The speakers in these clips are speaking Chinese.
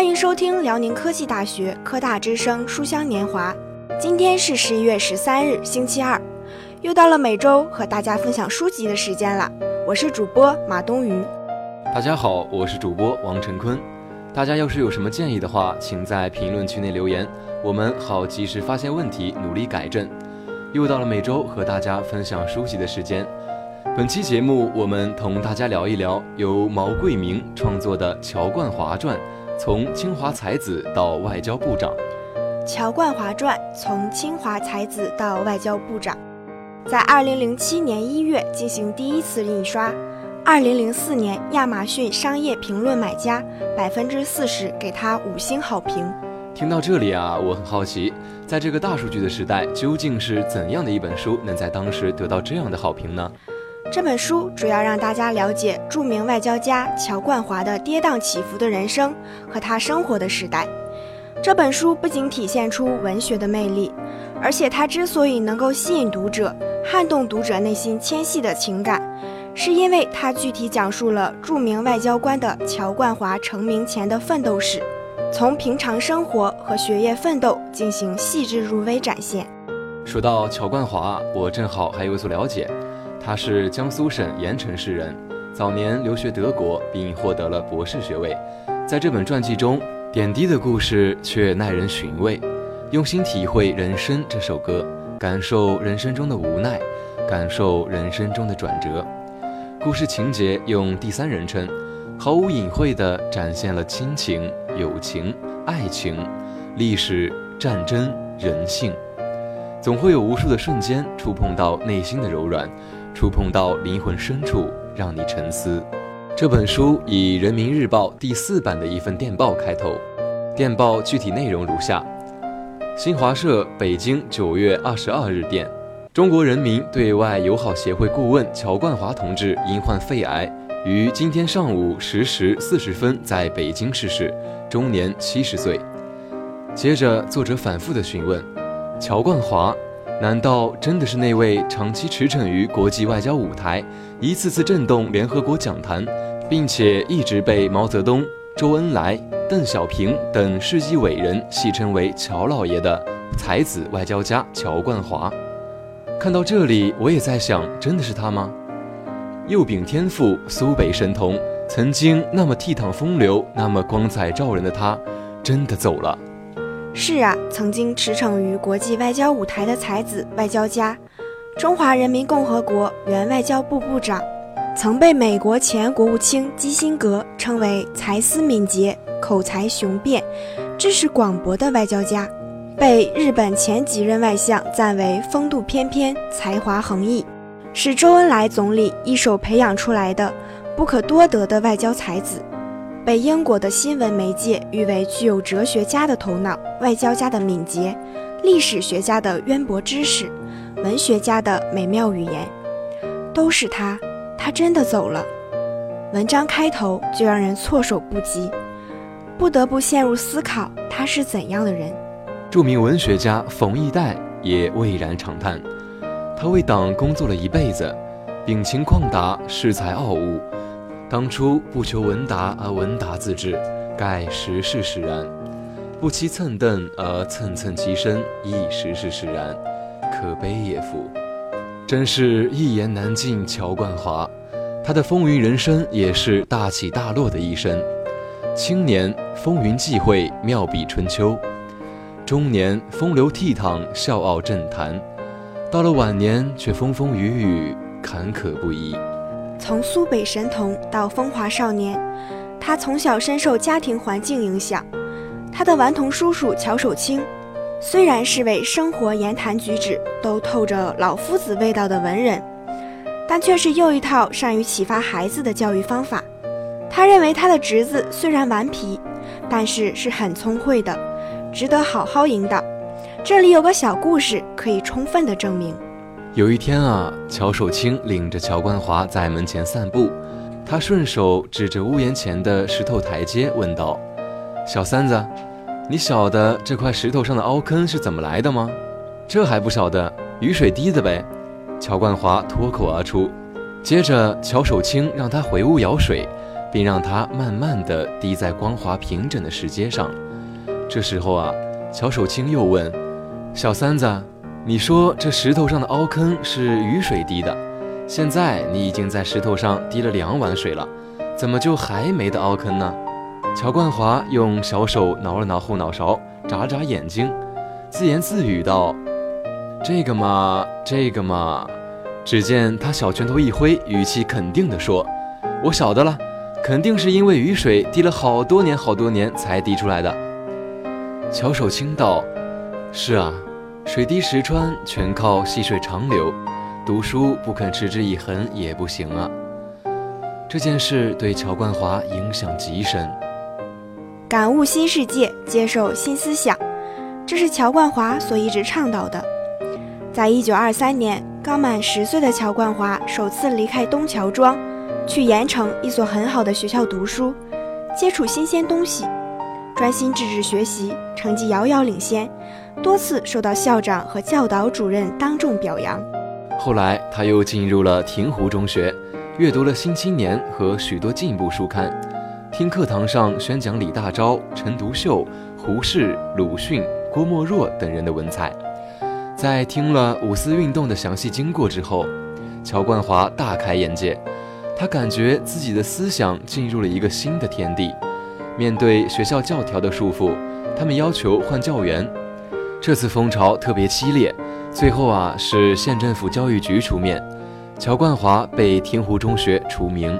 欢迎收听辽宁科技大学科大之声书香年华。今天是十一月十三日，星期二，又到了每周和大家分享书籍的时间了。我是主播马冬云。大家好，我是主播王晨坤。大家要是有什么建议的话，请在评论区内留言，我们好及时发现问题，努力改正。又到了每周和大家分享书籍的时间。本期节目，我们同大家聊一聊由毛桂明创作的《乔冠华传》，从清华才子到外交部长。《乔冠华传》从清华才子到外交部长，在二零零七年一月进行第一次印刷。二零零四年，亚马逊商业评论买家百分之四十给他五星好评。听到这里啊，我很好奇，在这个大数据的时代，究竟是怎样的一本书能在当时得到这样的好评呢？这本书主要让大家了解著名外交家乔冠华的跌宕起伏的人生和他生活的时代。这本书不仅体现出文学的魅力，而且它之所以能够吸引读者、撼动读者内心纤细的情感，是因为它具体讲述了著名外交官的乔冠华成名前的奋斗史，从平常生活和学业奋斗进行细致入微展现。说到乔冠华，我正好还有所了解。他是江苏省盐城市人，早年留学德国，并获得了博士学位。在这本传记中，点滴的故事却耐人寻味。用心体会人生这首歌，感受人生中的无奈，感受人生中的转折。故事情节用第三人称，毫无隐晦地展现了亲情、友情、爱情、历史、战争、人性。总会有无数的瞬间触碰到内心的柔软。触碰到灵魂深处，让你沉思。这本书以《人民日报》第四版的一份电报开头，电报具体内容如下：新华社北京九月二十二日电，中国人民对外友好协会顾问乔冠华同志因患肺癌，于今天上午十时四十分在北京逝世，终年七十岁。接着，作者反复的询问：乔冠华。难道真的是那位长期驰骋于国际外交舞台，一次次震动联合国讲坛，并且一直被毛泽东、周恩来、邓小平等世纪伟人戏称为“乔老爷”的才子外交家乔冠华？看到这里，我也在想，真的是他吗？幼禀天赋，苏北神童，曾经那么倜傥风流、那么光彩照人的他，真的走了。是啊，曾经驰骋于国际外交舞台的才子外交家，中华人民共和国原外交部部长，曾被美国前国务卿基辛格称为才思敏捷、口才雄辩、知识广博的外交家，被日本前几任外相赞为风度翩翩、才华横溢，是周恩来总理一手培养出来的不可多得的外交才子。被英国的新闻媒介誉为具有哲学家的头脑、外交家的敏捷、历史学家的渊博知识、文学家的美妙语言，都是他。他真的走了。文章开头就让人措手不及，不得不陷入思考他是怎样的人。著名文学家冯骥代也蔚然长叹：他为党工作了一辈子，秉情旷达，恃才傲物。当初不求闻达而闻达自致，盖时势使然；不期蹭蹬而蹭蹭其身，亦时势使然。可悲也夫！真是一言难尽。乔冠华，他的风云人生也是大起大落的一生。青年风云际会，妙笔春秋；中年风流倜傥，笑傲政坛；到了晚年，却风风雨雨，坎坷不已。从苏北神童到风华少年，他从小深受家庭环境影响。他的顽童叔叔乔守清，虽然是位生活言谈举止都透着老夫子味道的文人，但却是又一套善于启发孩子的教育方法。他认为他的侄子虽然顽皮，但是是很聪慧的，值得好好引导。这里有个小故事可以充分的证明。有一天啊，乔守清领着乔冠华在门前散步，他顺手指着屋檐前的石头台阶，问道：“小三子，你晓得这块石头上的凹坑是怎么来的吗？”“这还不晓得，雨水滴的呗。”乔冠华脱口而出。接着，乔守清让他回屋舀水，并让他慢慢地滴在光滑平整的石阶上。这时候啊，乔守清又问：“小三子，你说这石头上的凹坑是雨水滴的？现在你已经在石头上滴了两碗水了，怎么就还没得凹坑呢？”乔冠华用小手挠了挠后脑勺，眨眨眼睛，自言自语道：“这个嘛，这个嘛。”只见他小拳头一挥，语气肯定地说：“我晓得了，肯定是因为雨水滴了好多年好多年才滴出来的。”乔守清道：“是啊，水滴石穿，全靠细水长流。读书不肯持之以恒也不行啊。”这件事对乔冠华影响极深。感悟新世界，接受新思想，这是乔冠华所一直倡导的。在一九二三年，刚满十岁的乔冠华首次离开东乔庄，去盐城一所很好的学校读书，接触新鲜东西，专心致志学习，成绩遥遥领先，多次受到校长和教导主任当众表扬。后来，他又进入了亭湖中学，阅读了《新青年》和许多进步书刊。听课堂上宣讲李大钊、陈独秀、胡适、鲁迅、郭沫若等人的文采，在听了五四运动的详细经过之后，乔冠华大开眼界。他感觉自己的思想进入了一个新的天地。面对学校教条的束缚，他们要求换教员。这次风潮特别激烈，最后啊是县政府教育局出面，乔冠华被亭湖中学除名。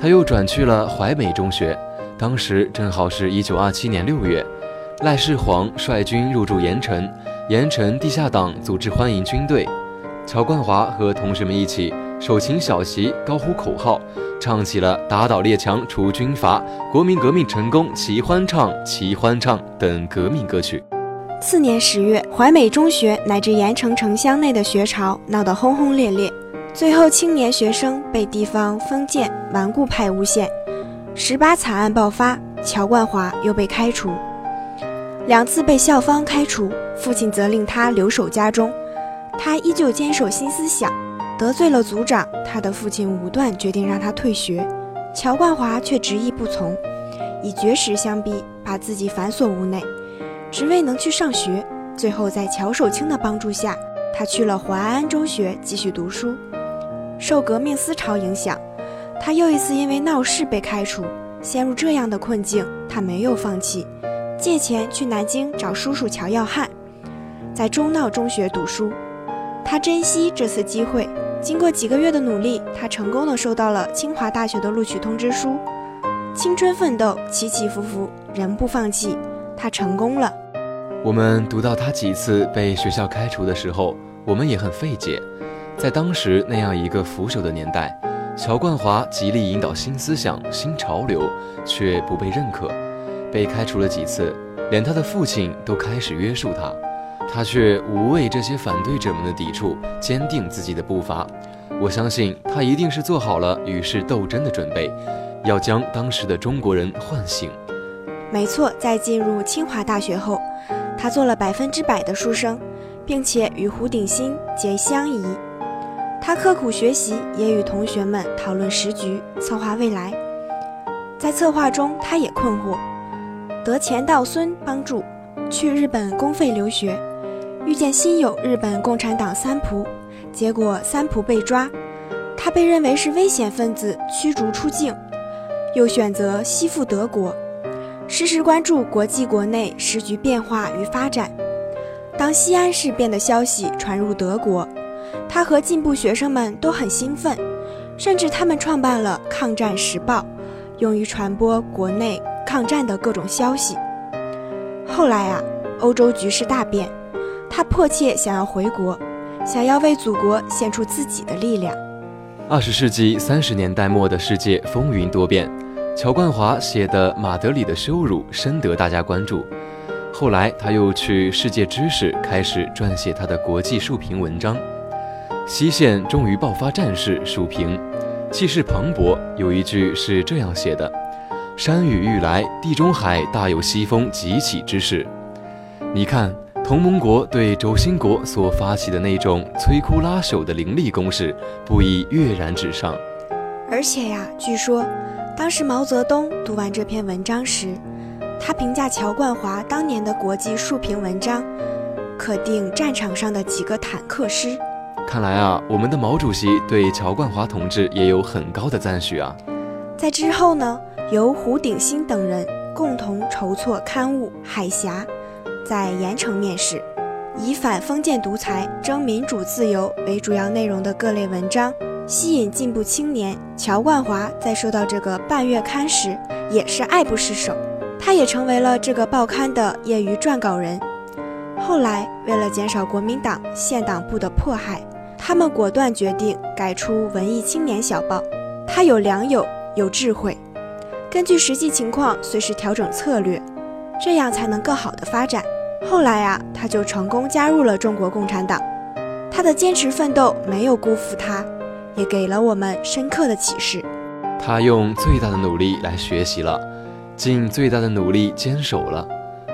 他又转去了淮美中学，当时正好是一九二七年六月，赖世煌率军入驻盐城，盐城地下党组织欢迎军队，乔冠华和同学们一起手擎小旗，高呼口号，唱起了“打倒列强，除军阀，国民革命成功齐欢唱，齐欢唱”等革命歌曲。次年十月，淮美中学乃至盐城城乡内的学潮闹得轰轰烈烈。最后，青年学生被地方封建顽固派诬陷，十八惨案爆发，乔冠华又被开除，两次被校方开除，父亲责令他留守家中，他依旧坚守新思想，得罪了族长，他的父亲武断决定让他退学，乔冠华却执意不从，以绝食相逼，把自己反锁屋内，只为能去上学。最后，在乔守清的帮助下，他去了淮安中学继续读书。受革命思潮影响，他又一次因为闹事被开除。陷入这样的困境，他没有放弃，借钱去南京找叔叔乔耀汉，在中闹中学读书。他珍惜这次机会，经过几个月的努力，他成功的收到了清华大学的录取通知书。青春奋斗，起起伏伏，仍不放弃，他成功了。我们读到他几次被学校开除的时候，我们也很费解。在当时那样一个腐朽的年代，乔冠华极力引导新思想、新潮流，却不被认可，被开除了几次，连他的父亲都开始约束他，他却无畏这些反对者们的抵触，坚定自己的步伐。我相信他一定是做好了与世斗争的准备，要将当时的中国人唤醒。没错，在进入清华大学后，他做了百分之百的书生，并且与胡鼎新结相宜。他刻苦学习，也与同学们讨论时局，策划未来。在策划中，他也困惑，得钱道孙帮助，去日本公费留学，遇见新友日本共产党三浦，结果三浦被抓，他被认为是危险分子，驱逐出境，又选择西赴德国，时时关注国际国内时局变化与发展。当西安事变的消息传入德国。他和进步学生们都很兴奋，甚至他们创办了《抗战时报》，用于传播国内抗战的各种消息。后来啊，欧洲局势大变，他迫切想要回国，想要为祖国献出自己的力量。二十世纪三十年代末的世界风云多变，乔冠华写的《马德里的羞辱》深得大家关注。后来他又去《世界知识》开始撰写他的国际述评文章。西线终于爆发战事，述评气势磅礴。有一句是这样写的：“山雨欲来，地中海大有西风急起之势。”你看，同盟国对轴心国所发起的那种摧枯拉朽的凌厉攻势，不已跃然纸上。而且呀，据说当时毛泽东读完这篇文章时，他评价乔冠华当年的国际述评文章，可定战场上的几个坦克师。看来啊，我们的毛主席对乔冠华同志也有很高的赞许啊。在之后呢，由胡鼎新等人共同筹措刊物《海峡》，在盐城面世，以反封建独裁、争民主自由为主要内容的各类文章，吸引进步青年。乔冠华在收到这个半月刊时，也是爱不释手。他也成为了这个报刊的业余撰稿人。后来，为了减少国民党县党部的迫害，他们果断决定改出文艺青年小报。他有良友，有智慧，根据实际情况随时调整策略，这样才能更好的发展。后来啊，他就成功加入了中国共产党。他的坚持奋斗没有辜负他，也给了我们深刻的启示。他用最大的努力来学习了。尽最大的努力坚守了，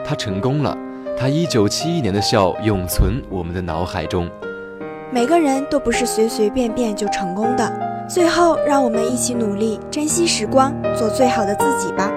他成功了。他一九七一年的笑永存我们的脑海中。每个人都不是随随便便就成功的。最后，让我们一起努力，珍惜时光，做最好的自己吧。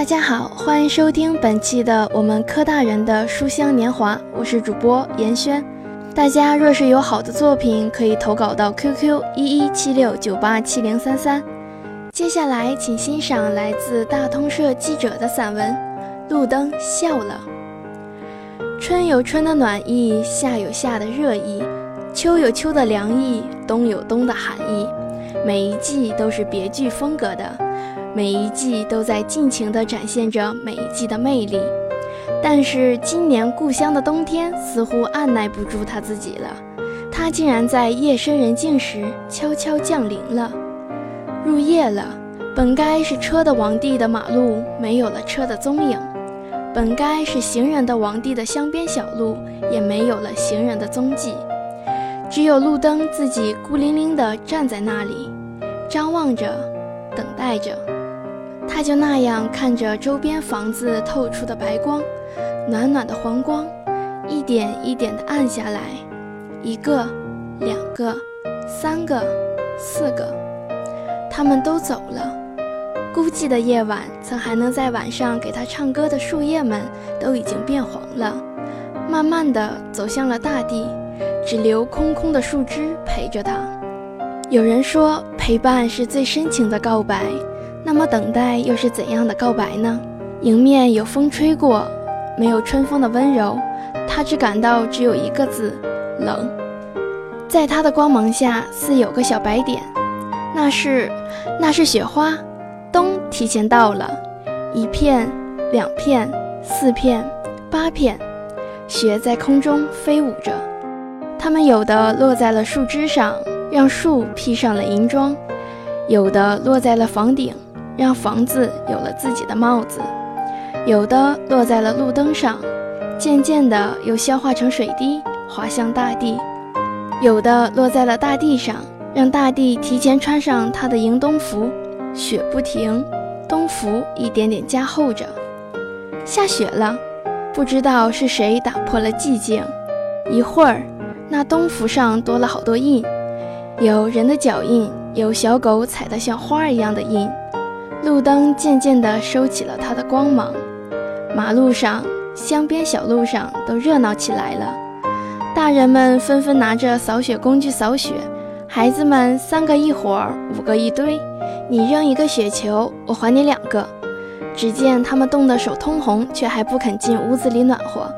大家好，欢迎收听本期的我们科大人的书香年华，我是主播严轩。大家若是有好的作品，可以投稿到 QQ 一一七六九八七零三三。接下来，请欣赏来自大通社记者的散文《路灯笑了》。春有春的暖意，夏有夏的热意，秋有秋的凉意，冬有冬的寒意。每一季都是别具风格的。每一季都在尽情地展现着每一季的魅力，但是今年故乡的冬天似乎按耐不住他自己了，他竟然在夜深人静时悄悄降临了。入夜了，本该是车的王地的马路没有了车的踪影，本该是行人的王地的乡边小路也没有了行人的踪迹，只有路灯自己孤零零地站在那里，张望着，等待着。他就那样看着周边房子透出的白光，暖暖的黄光，一点一点地暗下来，一个，两个，三个，四个，他们都走了。孤寂的夜晚，曾还能在晚上给他唱歌的树叶们，都已经变黄了，慢慢地走向了大地，只留空空的树枝陪着他。有人说，陪伴是最深情的告白。那么等待又是怎样的告白呢？迎面有风吹过，没有春风的温柔，他只感到只有一个字：冷。在他的光芒下，似有个小白点，那是那是雪花。冬提前到了，一片，两片，四片，八片，雪在空中飞舞着，它们有的落在了树枝上，让树披上了银装；有的落在了房顶。让房子有了自己的帽子，有的落在了路灯上，渐渐的又消化成水滴滑向大地；有的落在了大地上，让大地提前穿上它的迎冬服。雪不停，冬服一点点加厚着。下雪了，不知道是谁打破了寂静。一会儿，那冬服上多了好多印，有人的脚印，有小狗踩得像花一样的印。路灯渐渐地收起了它的光芒，马路上、乡边小路上都热闹起来了。大人们纷纷拿着扫雪工具扫雪，孩子们三个一伙儿，五个一堆。你扔一个雪球，我还你两个。只见他们冻得手通红，却还不肯进屋子里暖和。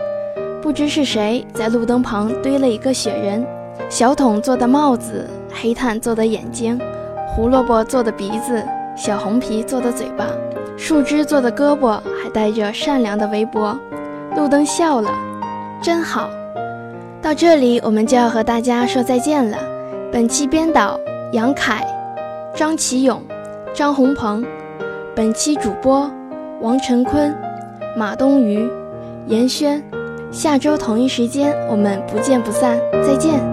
不知是谁在路灯旁堆了一个雪人，小桶做的帽子，黑炭做的眼睛，胡萝卜做的鼻子，小红皮做的嘴巴，树枝做的胳膊，还带着善良的围脖。路灯笑了，真好。到这里，我们就要和大家说再见了。本期编导杨凯、张启勇、张红鹏，本期主播。王晨坤、马东鱼、严轩，下周同一时间我们不见不散，再见。